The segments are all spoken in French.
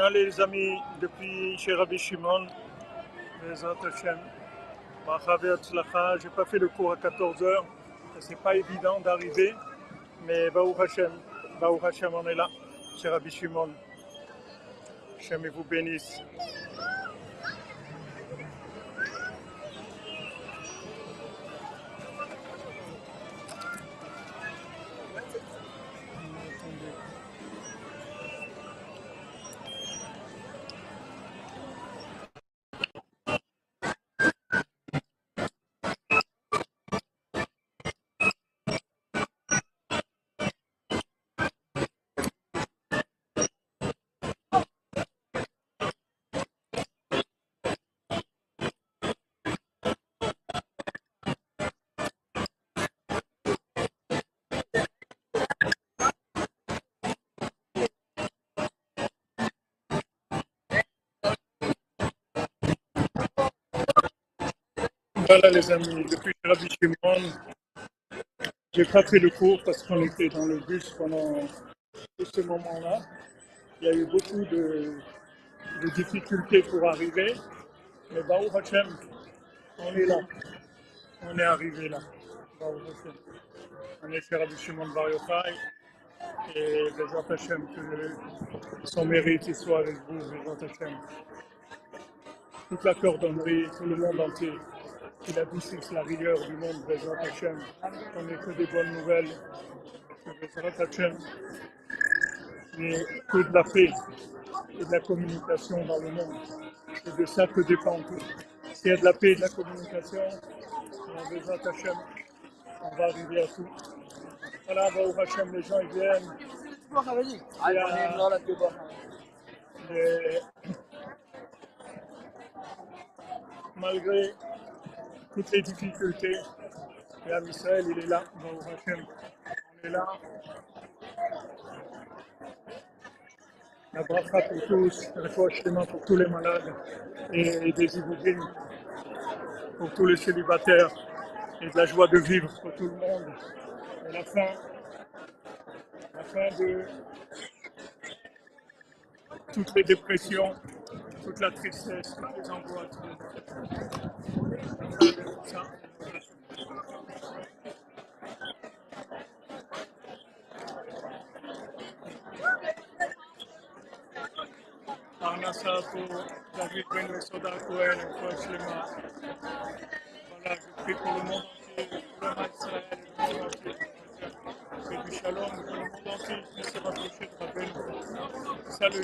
Allez les amis, depuis chez Rabbi Shimon, Hashem, Bracha Tzlacha, j'ai pas fait le cours à 14h, c'est pas évident d'arriver, mais Baruch Hashem, Baruch Hashem, on est là, chez Rabbi Shimon. Hashem vous bénisse. Voilà les amis, depuis que Rabbi Shimon, j'ai pas fait le cours parce qu'on était dans le bus pendant tout ce moment-là. Il y a eu beaucoup de, difficultés pour arriver, mais Baruch Hashem, on est là. On est arrivé là. Baruch Hashem. On est chez Rabbi Shimon Bar Yochai et Bezrat Hashem, que son mérite soit avec vous, Bezrat Hashem. Toute la cordonnerie, tout le monde entier qu'il adoucisse la rigueur du monde, Bezrat Hashem. On n'est que des bonnes nouvelles. Bezrat. Et que de la paix et de la communication dans le monde. C'est de ça que dépend tout. S'il y a de la paix et de la communication, Bezrat Hashem, on va arriver à tout. Voilà, Baruch Hashem, les gens ils viennent. Les- malgré toutes les difficultés, et Israël, il est là. On est là. La bracha pour tous, la Shlema pour tous les malades et des Ibougim pour tous les célibataires et de la joie de vivre pour tout le monde. Et la fin, la fin de toutes les dépressions, toute la tristesse, les angoisses. Ça. David. Voilà, je prie pour le monde entier, pour le monde. C'est du le monde entier se rapprocher de Rabbeinu. C'est ça le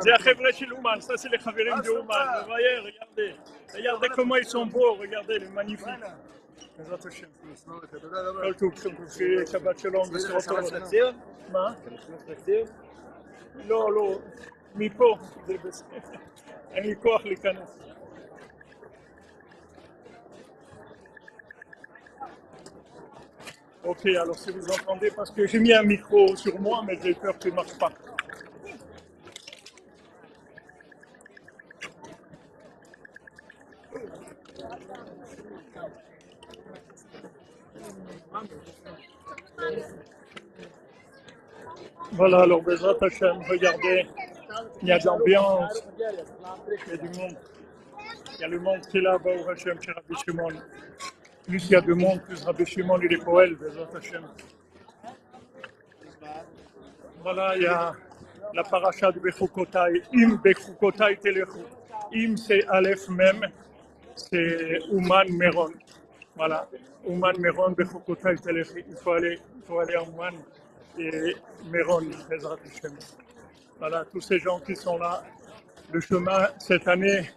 זה. החבר'ה של אומן, זה של החברים דה אומן, מבייר, ירדה. כמה איסון בו, ירדה, מניפי. בעזרת השם. כל טוב, שבת שלום, בשורות טובות. מה? לא, לא, מפה, זה אין לי כוח להיכנס. Ok, alors si vous entendez, parce que j'ai mis un micro sur moi, mais j'ai peur qu'il ne marche pas. Voilà, alors Bezrat Hashem, regardez, il y a de l'ambiance, il y a du monde. Il y a le monde qui est là, Hashem, chez Rabbi Shimon. Plus il y a de monde, plus Rabbi Shimon, il est poël, Bezrat Hashem. Voilà, il y a la paracha de Bechukotai. Im Bechukotai Telechu. Im, c'est Aleph même, c'est Ouman Meron. Voilà. Ouman Meron, Bechukotai Telechu. Il faut aller, il faut aller à Ouman et Meron, Bezrat Hashem. Voilà, tous ces gens qui sont là. Le chemin, cette année,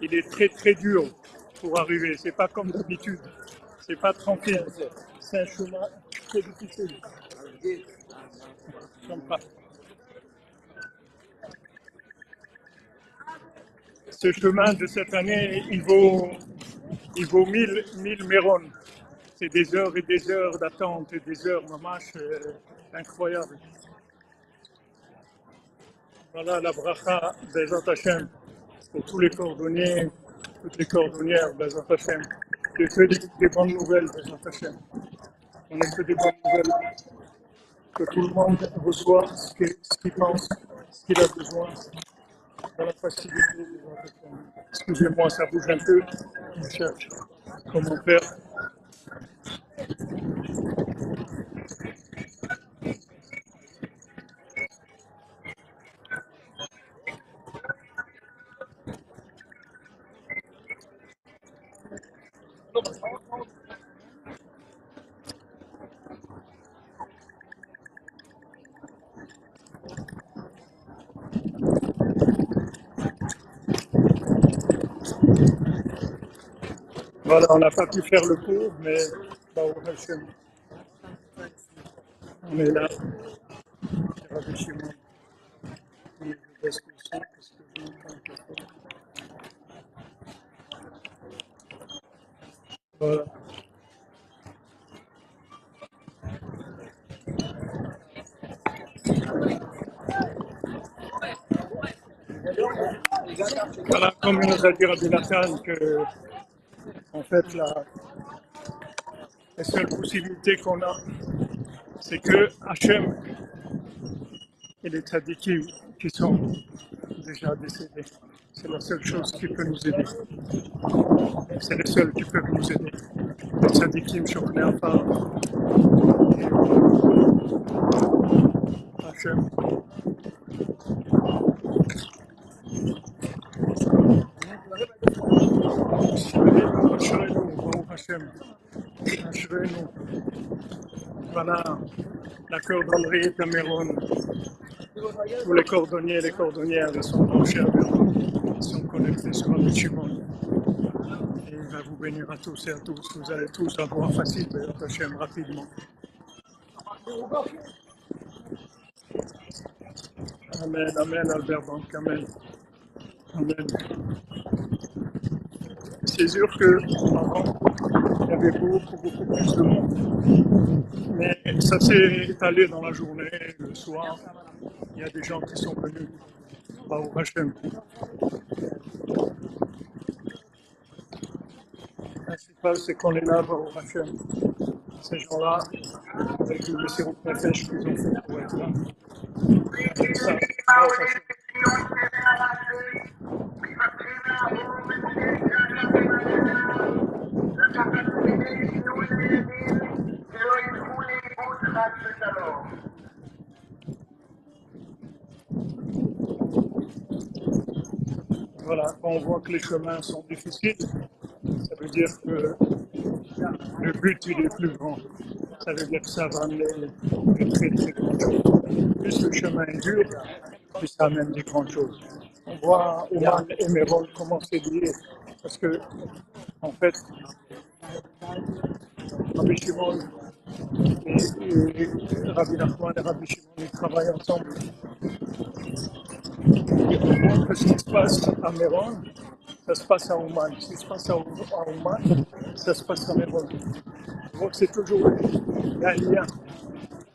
il est très très dur pour arriver. C'est pas comme d'habitude. C'est pas tranquille. C'est un chemin très difficile. Ce chemin de cette année, il vaut, il vaut 1000, 1000 mérones. C'est des heures et des heures d'attente et des heures, maman, incroyable. Voilà la bracha des Hashem pour tous les cordonniers, toutes les cordonnières des Hashem. Que que des, bonnes nouvelles des Hashem. On n'a que des bonnes nouvelles. Que tout le monde reçoit ce qu'il pense, ce qu'il a besoin, dans la facilité. Excusez-moi, ça bouge un peu. Je cherche comment faire? On n'a pas pu faire le cours, mais Hashem, on est là. Voilà. Voilà, comme nous a dit Rabbi que, en fait, la, seule possibilité qu'on a, c'est que Hachem et les tzadikim qui sont déjà décédés, c'est la seule chose qui peut nous aider. C'est les seuls qui peuvent nous aider. Les tzadikim, je connais pas. Hachem. Voilà, la cordonnerie Méron. Tous les cordonniers et les cordonnières Méron. Ils sont connectés sur un Shimon. Et il va vous bénir à tous et à tous. Vous allez tous avoir facile de Hachem rapidement. Amen, Amen, Albert Banque, Amen. Amen. C'est sûr que il y avait beaucoup, beaucoup plus de monde. Mais ça s'est étalé dans la journée, le soir. Il y a des gens qui sont venus au Hachem. Le principal, c'est qu'on est là au Hachem. Ces gens-là, avec le Messirut Nefesh qu'ils ont fait pour être là. Voilà, quand on voit que les chemins sont difficiles, ça veut dire que le but il est plus grand. Ça veut dire que ça va amener de très très grandes choses. Plus le chemin est dur, plus ça amène des grandes choses. On voit Oman et Méron comment c'est lié. Parce que, en fait, Rabbi Shimon et, Rabbi Nachman et Rabbi Shimon, ils travaillent ensemble. Et on voit que ce qui se passe à Méron, ça se passe à Oman. Ce qui se passe à, Oman, ça se passe à Méron. Donc c'est toujours un lien.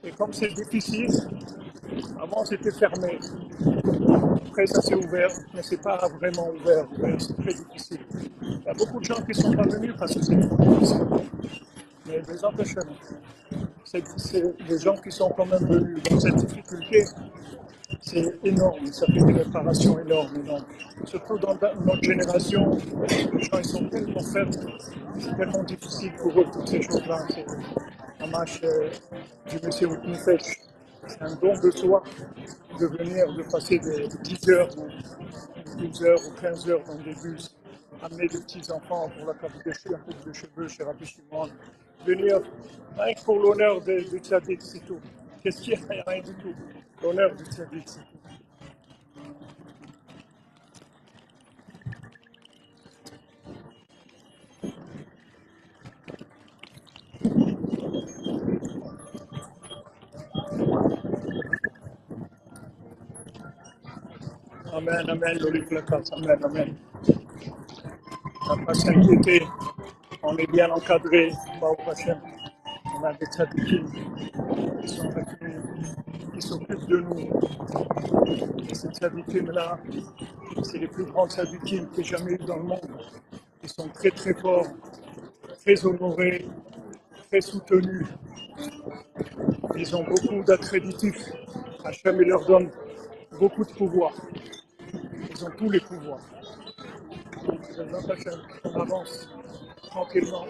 Et comme c'est difficile, avant c'était fermé. Après ça s'est ouvert, mais c'est pas vraiment ouvert. C'est très difficile. Il y a beaucoup de gens qui sont pas venus parce que c'est difficile. Mais des empêchements. C'est des gens qui sont quand même venus dans cette difficulté. C'est énorme, ça fait une réparation énorme. énorme. Surtout dans notre génération, les gens ils sont tellement faibles, c'est tellement difficile pour eux toutes ces choses-là. Un match euh, du monsieur Nefesh. C'est un don de soi de venir, de passer des 10 heures, ou 12 heures ou 15 heures dans des bus, amener des petits-enfants pour la che- la coupe de cheveux chez Rabbi Shimon, venir rien que pour l'honneur du tzaddik, c'est. Qu'est-ce qu'il y a rien du tout? L'honneur du tzaddik, c'est. Amen, amen, amen, amen. On va pas s'inquiéter, on est bien encadré. On a des tzadikim qui sont nous, qui s'occupent de nous. Et ces tzadikim-là, c'est les plus grands tzadikim que j'ai jamais eu dans le monde. Ils sont très très forts, très honorés, très soutenus. Ils ont beaucoup d'accréditifs. Hachem leur donne beaucoup de pouvoir. Ils ont tous les pouvoirs. On avance tranquillement.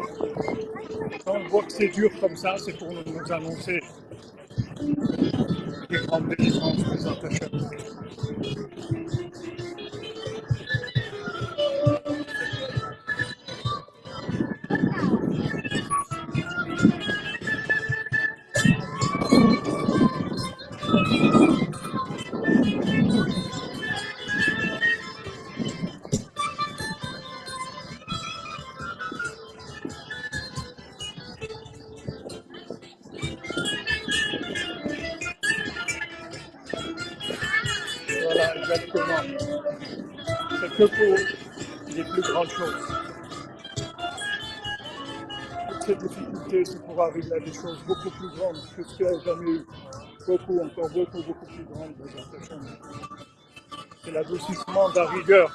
Quand on voit que c'est dur comme ça, c'est pour nous, annoncer des grandes délivrances, Bezrat Hachem. C'est que pour les plus grandes choses. Toutes ces difficultés, c'est pour arriver à des choses beaucoup plus grandes que ce qu'il a jamais eu. Beaucoup, encore beaucoup, beaucoup plus grandes. C'est l'adoucissement de la rigueur.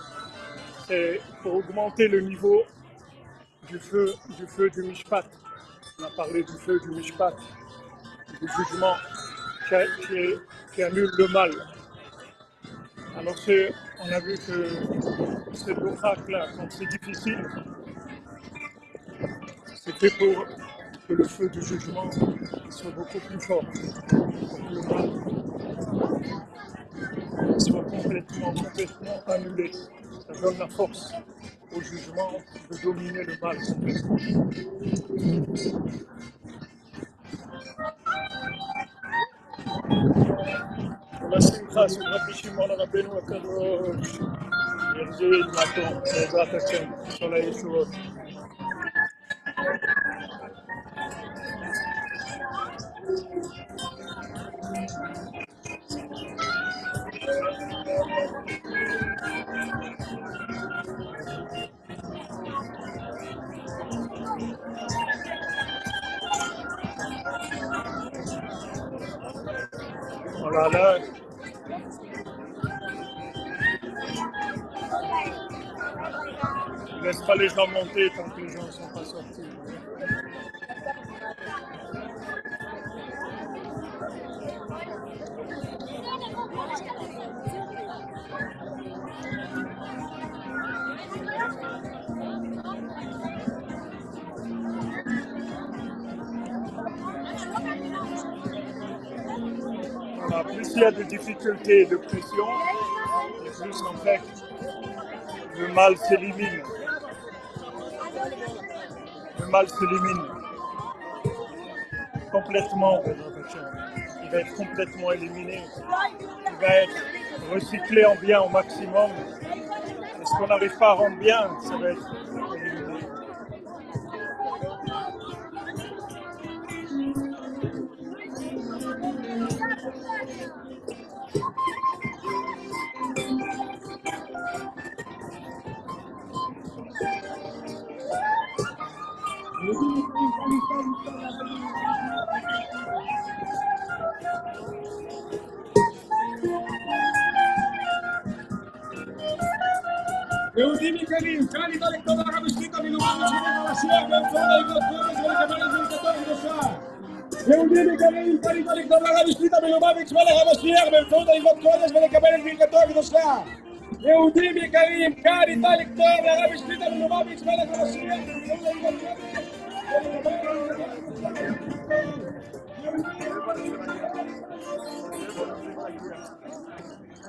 C'est pour augmenter le niveau du feu, du feu du Mishpat. On a parlé du feu du Mishpat, du jugement qui, qui annule le mal. Alors c'est- on a vu que ces là quand c'est difficile, c'est fait pour que le feu du jugement soit beaucoup plus fort, pour que le mal soit complètement, complètement annulé. Ça donne la force au jugement de dominer le mal. passo una piscimona da penuta do Virgílio, Matom, Exata assim, só é isso outro. Olá, Alex. Les gens monter tant que les gens ne sont pas sortis. Voilà, plus il y a de difficultés et de pression, et plus en fait le mal s'élimine. Mal s'élimine complètement. Il va être complètement éliminé. Il va être recyclé en bien au maximum. Et ce qu'on n'arrive pas à rendre bien, ça va être éliminé. Eugênio Feliz, Jane Conector, na Rádio 5, ali no ar, na Rádio Chega, Antônio e Doutor, Jane Camarão, Jane Doutor, Deixar. Eugênio Feliz, Jane Conector, na Rádio 5, ali no ar, Mix Vale, Rádio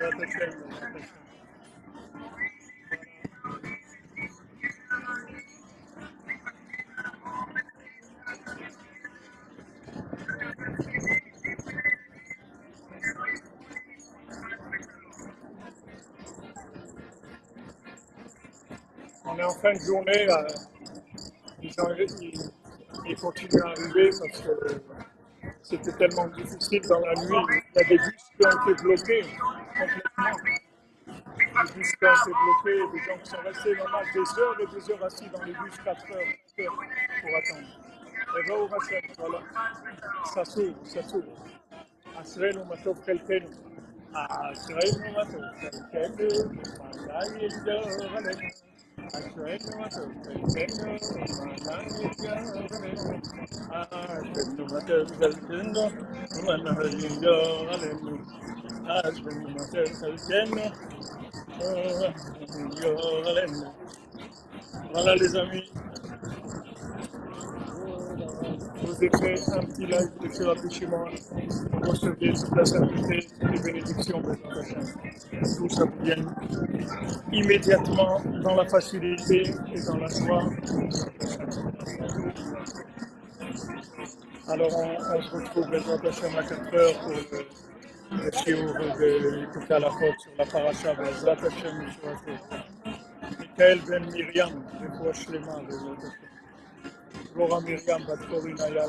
On est en fin de journée, là. Gens, ils, ils continuent à arriver parce que c'était tellement difficile dans la nuit. Il y a des bus été bloqués complètement. Des bus qui ont été bloqués, des gens qui sont restés normal des heures et des heures assis dans les bus, 4 heures, 4 heures pour attendre. Et va au Hachem, voilà. Ça s'ouvre, ça s'ouvre. אשרינו מה טוב חלקנו. אשרינו מה טוב חלקנו, מה יגדור עלינו. אשרינו מה טוב חלקנו, מה יגדור עלינו. אשרינו מה טוב חלקנו, מה יגדור עלינו. Ah, je vais vous. Euh, euh, euh, voilà les amis. Je Vous écrivez un petit live de sur l'appréciement. Vous recevez toute la sainteté et les bénédictions de Tout ça vous immédiatement dans la facilité et dans la joie. Alors on, se retrouve à 4 heures pour. שיעור בליקוטי לאחות של הפרשה, בעזרת השם משורתו. מיכאל בן מרים, רפואה שלמה, בעזרת השם. דבורה מרים, בת קורין איילה.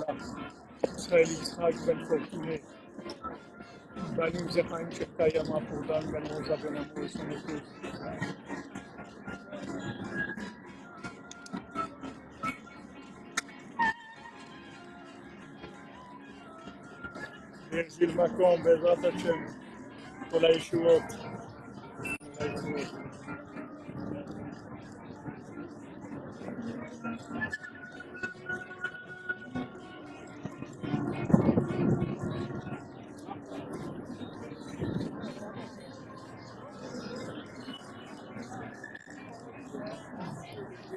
ישראל יצחק בן פורטוני. בנים זה חיים של תאי שקיים פורדן בן רוזה בן אמור ויחזיל מקום בעזרת השם, כל הישועות.